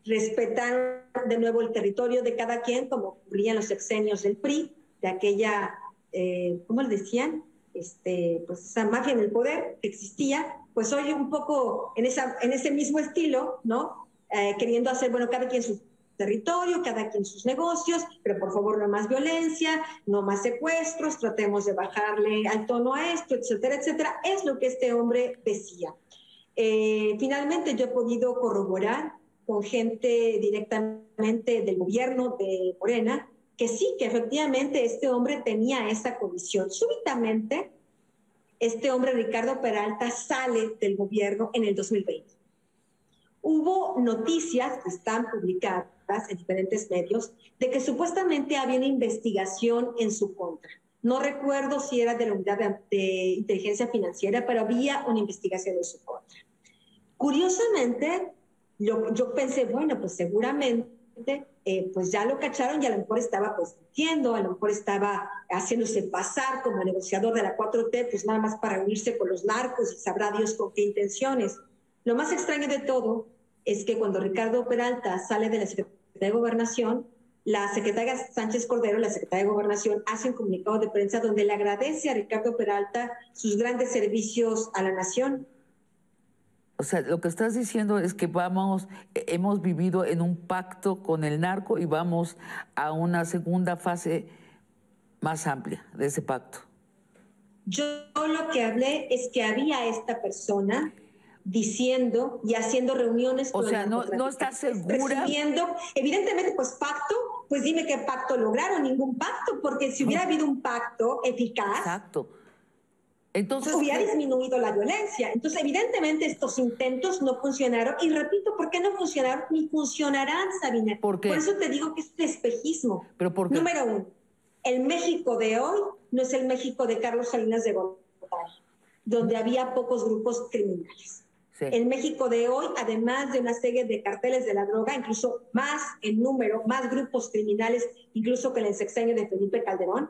respetar de nuevo el territorio de cada quien, como ocurría en los sexenios del PRI, de aquella, eh, ¿cómo le decían? Este, pues esa mafia en el poder que existía, pues hoy un poco en, esa, en ese mismo estilo, ¿no? Eh, queriendo hacer, bueno, cada quien su territorio, cada quien sus negocios, pero por favor no más violencia, no más secuestros, tratemos de bajarle al tono a esto, etcétera, etcétera. Es lo que este hombre decía. Eh, finalmente yo he podido corroborar con gente directamente del gobierno de Morena, que sí, que efectivamente este hombre tenía esa condición. Súbitamente, este hombre, Ricardo Peralta, sale del gobierno en el 2020. Hubo noticias que están publicadas en diferentes medios de que supuestamente había una investigación en su contra. No recuerdo si era de la unidad de, de inteligencia financiera, pero había una investigación en su contra. Curiosamente, yo, yo pensé, bueno, pues seguramente eh, pues ya lo cacharon y a lo mejor estaba pues mintiendo, a lo mejor estaba haciéndose pasar como negociador de la 4T, pues nada más para unirse con los narcos y sabrá Dios con qué intenciones. Lo más extraño de todo es que cuando Ricardo Peralta sale de la Secretaría de Gobernación, la secretaria Sánchez Cordero, la secretaria de Gobernación, hace un comunicado de prensa donde le agradece a Ricardo Peralta sus grandes servicios a la nación o sea, lo que estás diciendo es que vamos, hemos vivido en un pacto con el narco y vamos a una segunda fase más amplia de ese pacto. Yo lo que hablé es que había esta persona diciendo y haciendo reuniones o sea, no, no estás segura. Evidentemente, pues pacto, pues dime qué pacto lograron, ningún pacto, porque si hubiera habido un pacto eficaz. Exacto entonces, hubiera disminuido la violencia. Entonces, evidentemente, estos intentos no funcionaron. Y repito, ¿por qué no funcionaron? Ni funcionarán, Sabina. ¿Por Por eso te digo que es un espejismo. ¿Pero por Número uno, el México de hoy no es el México de Carlos Salinas de Gortari, donde había pocos grupos criminales. El México de hoy, además de una serie de carteles de la droga, incluso más en número, más grupos criminales, incluso que en el sexenio de Felipe Calderón,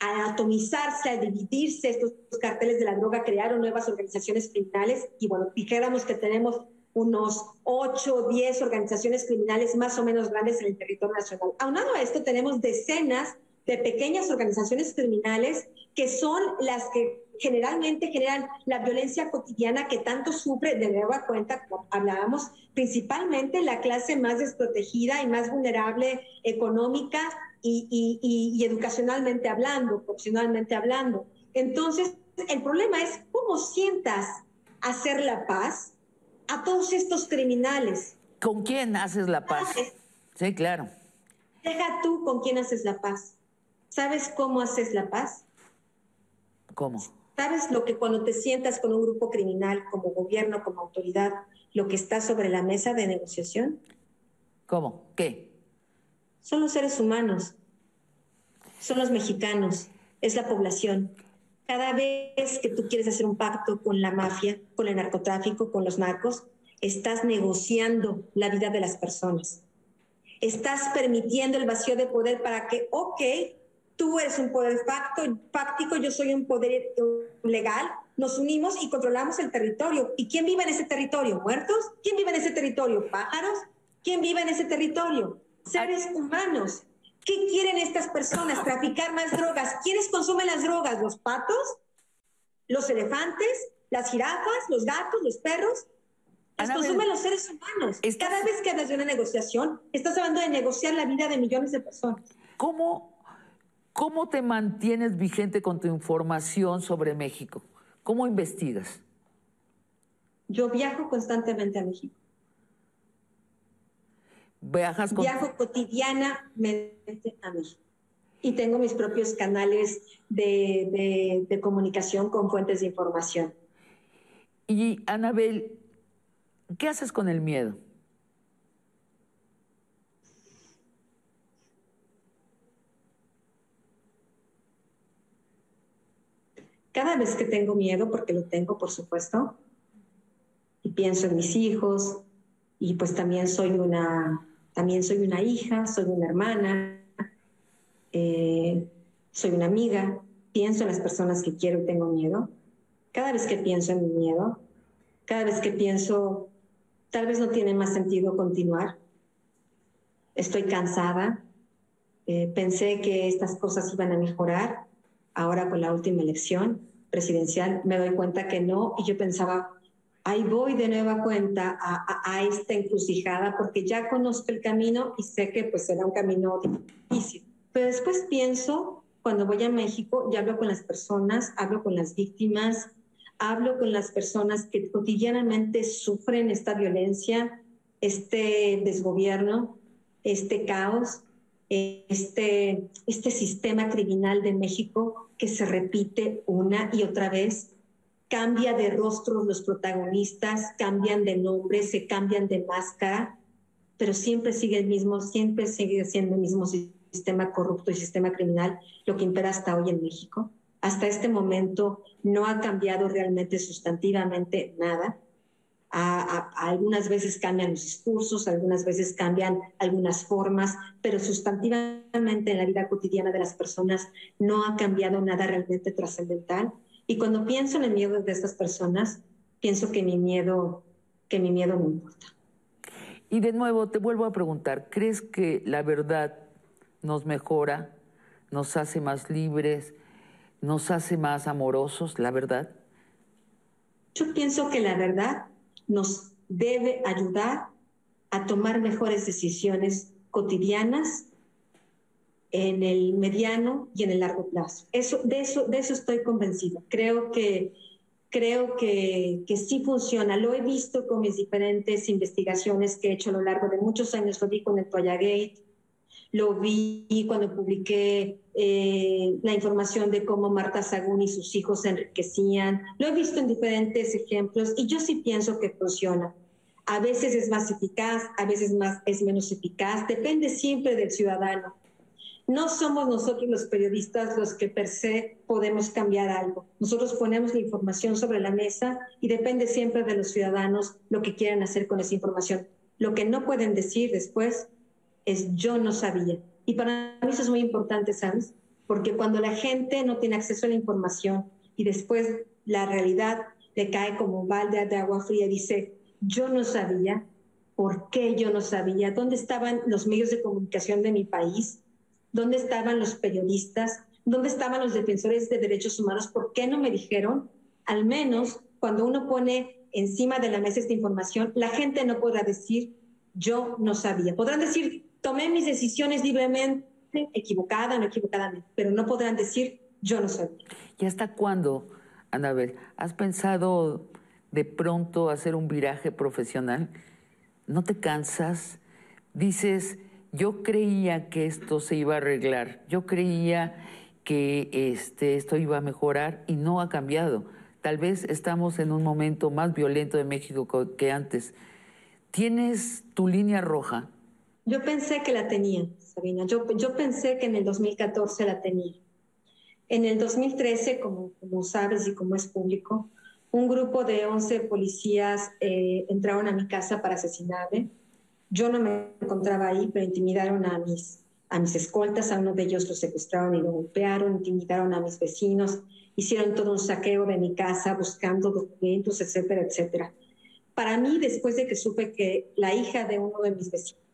a atomizarse, a dividirse estos carteles de la droga, crearon nuevas organizaciones criminales y bueno, dijéramos que tenemos unos 8 o 10 organizaciones criminales más o menos grandes en el territorio nacional. Aunado a esto, tenemos decenas de pequeñas organizaciones criminales que son las que generalmente generan la violencia cotidiana que tanto sufre, de nueva cuenta, como hablábamos, principalmente la clase más desprotegida y más vulnerable económica y, educacionalmente hablando, profesionalmente hablando. Entonces, el problema es cómo sientas hacer la paz a todos estos criminales. ¿Con quién haces la paz? Sí, claro. Deja tú con quién haces la paz. ¿Sabes cómo haces la paz? ¿Cómo? ¿Sabes lo que cuando te sientas con un grupo criminal como gobierno, como autoridad, lo que está sobre la mesa de negociación? ¿Cómo? ¿Qué? son los seres humanos, son los mexicanos, es la población. Cada vez que tú quieres hacer un pacto con la mafia, con el narcotráfico, con los narcos, estás negociando la vida de las personas. Estás permitiendo el vacío de poder para que, ok, tú eres un poder facto, fáctico, yo soy un poder legal, nos unimos y controlamos el territorio. ¿Y quién vive en ese territorio? ¿Muertos? ¿Quién vive en ese territorio? ¿Pájaros? ¿Quién vive en ese territorio? seres humanos. ¿Qué quieren estas personas? Traficar más drogas. ¿Quiénes consumen las drogas? ¿Los patos? ¿Los elefantes? ¿Las jirafas? ¿Los gatos? ¿Los perros? Las consumen los seres humanos. Cada vez que hablas de una negociación, estás hablando de negociar la vida de millones de personas. ¿Cómo, cómo te mantienes vigente con tu información sobre México? ¿Cómo investigas? Yo viajo constantemente a México. Viajas Viajo cotidianamente a México. y tengo mis propios canales de, de comunicación con fuentes de información. Y Anabel, ¿qué haces con el miedo? Cada vez que tengo miedo, porque lo tengo, por supuesto, y pienso en mis hijos, y pues también soy una, también soy una hija, soy una hermana, eh, soy una amiga, pienso en las personas que quiero y tengo miedo. Cada vez que pienso en mi miedo, cada vez que pienso, tal vez no tiene más sentido continuar, estoy cansada, eh, pensé que estas cosas iban a mejorar, ahora con la última elección presidencial me doy cuenta que no y yo pensaba, ahí voy de nueva cuenta a, esta encrucijada porque ya conozco el camino y sé que pues será un camino difícil. Pero después pienso, cuando voy a México, ya hablo con las personas, hablo con las víctimas, hablo con las personas que cotidianamente sufren esta violencia, este desgobierno, este caos este, este sistema criminal de México que se repite una y otra vez. Cambia de rostros los protagonistas, cambian de nombre, se cambian de máscara, pero siempre sigue el mismo, siempre sigue siendo el mismo sistema corrupto y sistema criminal lo que impera hasta hoy en México. Hasta este momento no ha cambiado realmente sustantivamente nada algunas veces cambian los discursos, algunas veces cambian algunas formas, pero sustantivamente en la vida cotidiana de las personas no ha cambiado nada realmente trascendental. Y cuando pienso en el miedo de estas personas, pienso que mi miedo, que mi miedo no importa. Y de nuevo te vuelvo a preguntar, ¿crees que la verdad nos mejora, nos hace más libres, nos hace más amorosos, la verdad? Yo pienso que la verdad nos debe ayudar a tomar mejores decisiones cotidianas en el mediano y en el largo plazo. Eso, de, eso, de eso estoy convencido. Creo que, creo que, que sí funciona. Lo he visto con mis diferentes investigaciones que he hecho a lo largo de muchos años. Lo vi con el Toya Gate, lo vi cuando publiqué eh, la información de cómo Marta Sagún y sus hijos se enriquecían. Lo he visto en diferentes ejemplos y yo sí pienso que funciona. A veces es más eficaz, a veces más, es menos eficaz, depende siempre del ciudadano. No somos nosotros los periodistas los que per se podemos cambiar algo. Nosotros ponemos la información sobre la mesa y depende siempre de los ciudadanos lo que quieran hacer con esa información. Lo que no pueden decir después es yo no sabía. Y para mí eso es muy importante, ¿sabes? Porque cuando la gente no tiene acceso a la información y después la realidad le cae como balde de agua fría, dice, yo no sabía, ¿por qué yo no sabía? ¿Dónde estaban los medios de comunicación de mi país? ¿Dónde estaban los periodistas? ¿Dónde estaban los defensores de derechos humanos? ¿Por qué no me dijeron? Al menos cuando uno pone encima de la mesa esta información, la gente no podrá decir, yo no sabía. Podrán decir, tomé mis decisiones libremente, equivocada no equivocadamente, pero no podrán decir yo no soy. ¿Y hasta cuándo, Anabel, has pensado de pronto hacer un viraje profesional? ¿No te cansas? Dices, yo creía que esto se iba a arreglar, yo creía que este, esto iba a mejorar y no ha cambiado. Tal vez estamos en un momento más violento de México que antes. ¿Tienes tu línea roja? Yo pensé que la tenía, Sabina. Yo, yo pensé que en el 2014 la tenía. En el 2013, como, como sabes y como es público, un grupo de 11 policías eh, entraron a mi casa para asesinarme. Yo no me encontraba ahí, pero intimidaron a mis, a mis escoltas, a uno de ellos lo secuestraron y lo golpearon, intimidaron a mis vecinos, hicieron todo un saqueo de mi casa buscando documentos, etcétera, etcétera. Para mí, después de que supe que la hija de uno de mis vecinos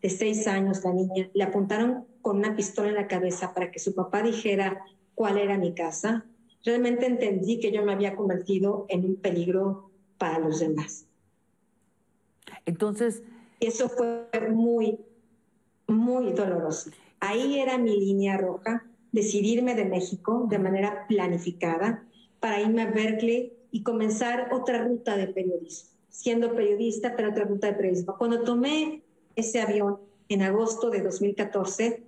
de seis años, la niña, le apuntaron con una pistola en la cabeza para que su papá dijera cuál era mi casa, realmente entendí que yo me había convertido en un peligro para los demás. Entonces... Eso fue muy, muy doloroso. Ahí era mi línea roja, decidirme de México de manera planificada para irme a Berkeley y comenzar otra ruta de periodismo, siendo periodista, pero otra ruta de periodismo. Cuando tomé ese avión en agosto de 2014,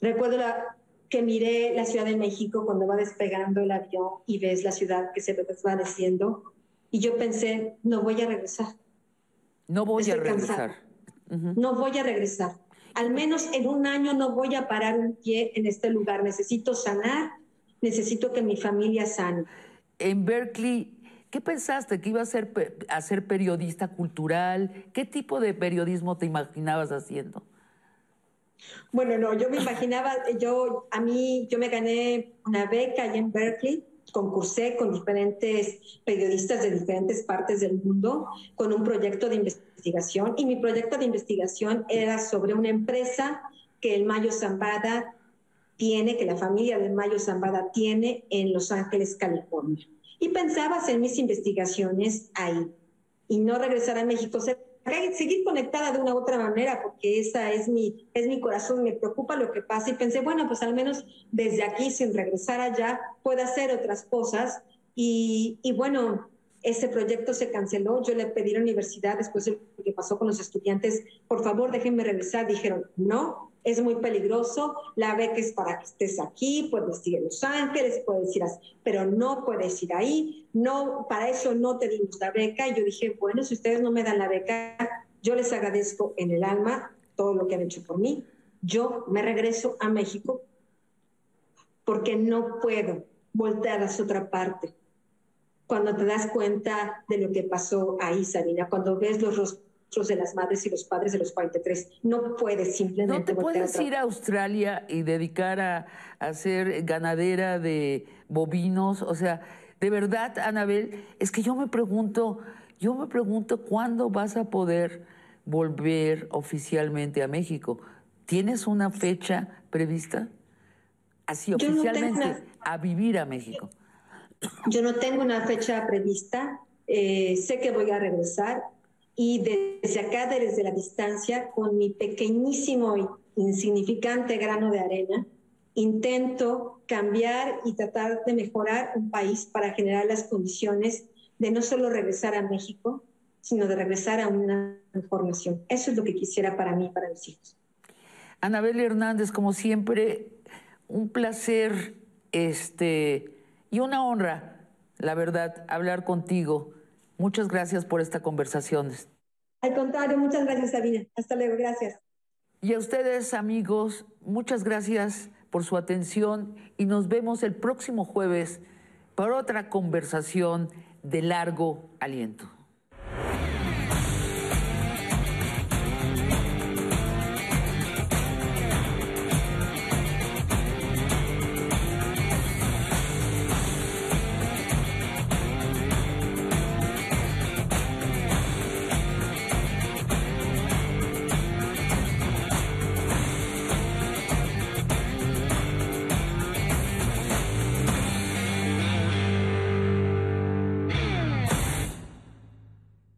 Recuerdo la, que miré la Ciudad de México cuando va despegando el avión y ves la ciudad que se va desvaneciendo. Y yo pensé, no voy a regresar. No voy a regresar. No voy a regresar. Al menos en un año no voy a parar un pie en este lugar. Necesito sanar, necesito que mi familia sane. En Berkeley, ¿qué pensaste? ¿Que iba a ser, a ser periodista cultural? ¿Qué tipo de periodismo te imaginabas haciendo? Bueno, no, yo me imaginaba, yo a mí, yo me gané una beca allá en Berkeley, concursé con diferentes periodistas de diferentes partes del mundo con un proyecto de investigación y mi proyecto de investigación era sobre una empresa que el Mayo Zambada tiene, que la familia del Mayo Zambada tiene en Los Ángeles, California. Y pensaba hacer mis investigaciones ahí. Y no regresar a México. Seguir conectada de una u otra manera, porque esa es mi, es mi corazón, me preocupa lo que pasa. Y pensé, bueno, pues al menos desde aquí, sin regresar allá, puedo hacer otras cosas. Y, y bueno, ese proyecto se canceló, yo le pedí a la universidad después de lo que pasó con los estudiantes, por favor déjenme regresar, dijeron, no, es muy peligroso, la beca es para que estés aquí, puedes ir a Los Ángeles, puedes ir así, pero no puedes ir ahí, no, para eso no te dimos la beca. Y yo dije, bueno, si ustedes no me dan la beca, yo les agradezco en el alma todo lo que han hecho por mí. Yo me regreso a México porque no puedo voltear hacia otra parte. Cuando te das cuenta de lo que pasó ahí, Sabina, cuando ves los rostros de las madres y los padres de los 43. No puedes simplemente... No te puedes ir a Australia y dedicar a, a ser ganadera de bovinos. O sea, de verdad, Anabel, es que yo me pregunto, yo me pregunto cuándo vas a poder volver oficialmente a México. ¿Tienes una fecha prevista? Así oficialmente, a vivir a México. Yo no tengo una fecha prevista. Eh, sé que voy a regresar y desde acá, desde la distancia, con mi pequeñísimo y insignificante grano de arena, intento cambiar y tratar de mejorar un país para generar las condiciones de no solo regresar a México, sino de regresar a una mejor nación. Eso es lo que quisiera para mí para mis hijos. Anabel Hernández, como siempre, un placer este, y una honra, la verdad, hablar contigo Muchas gracias por esta conversación. Al contrario, muchas gracias, Sabina. Hasta luego, gracias. Y a ustedes, amigos, muchas gracias por su atención y nos vemos el próximo jueves para otra conversación de largo aliento.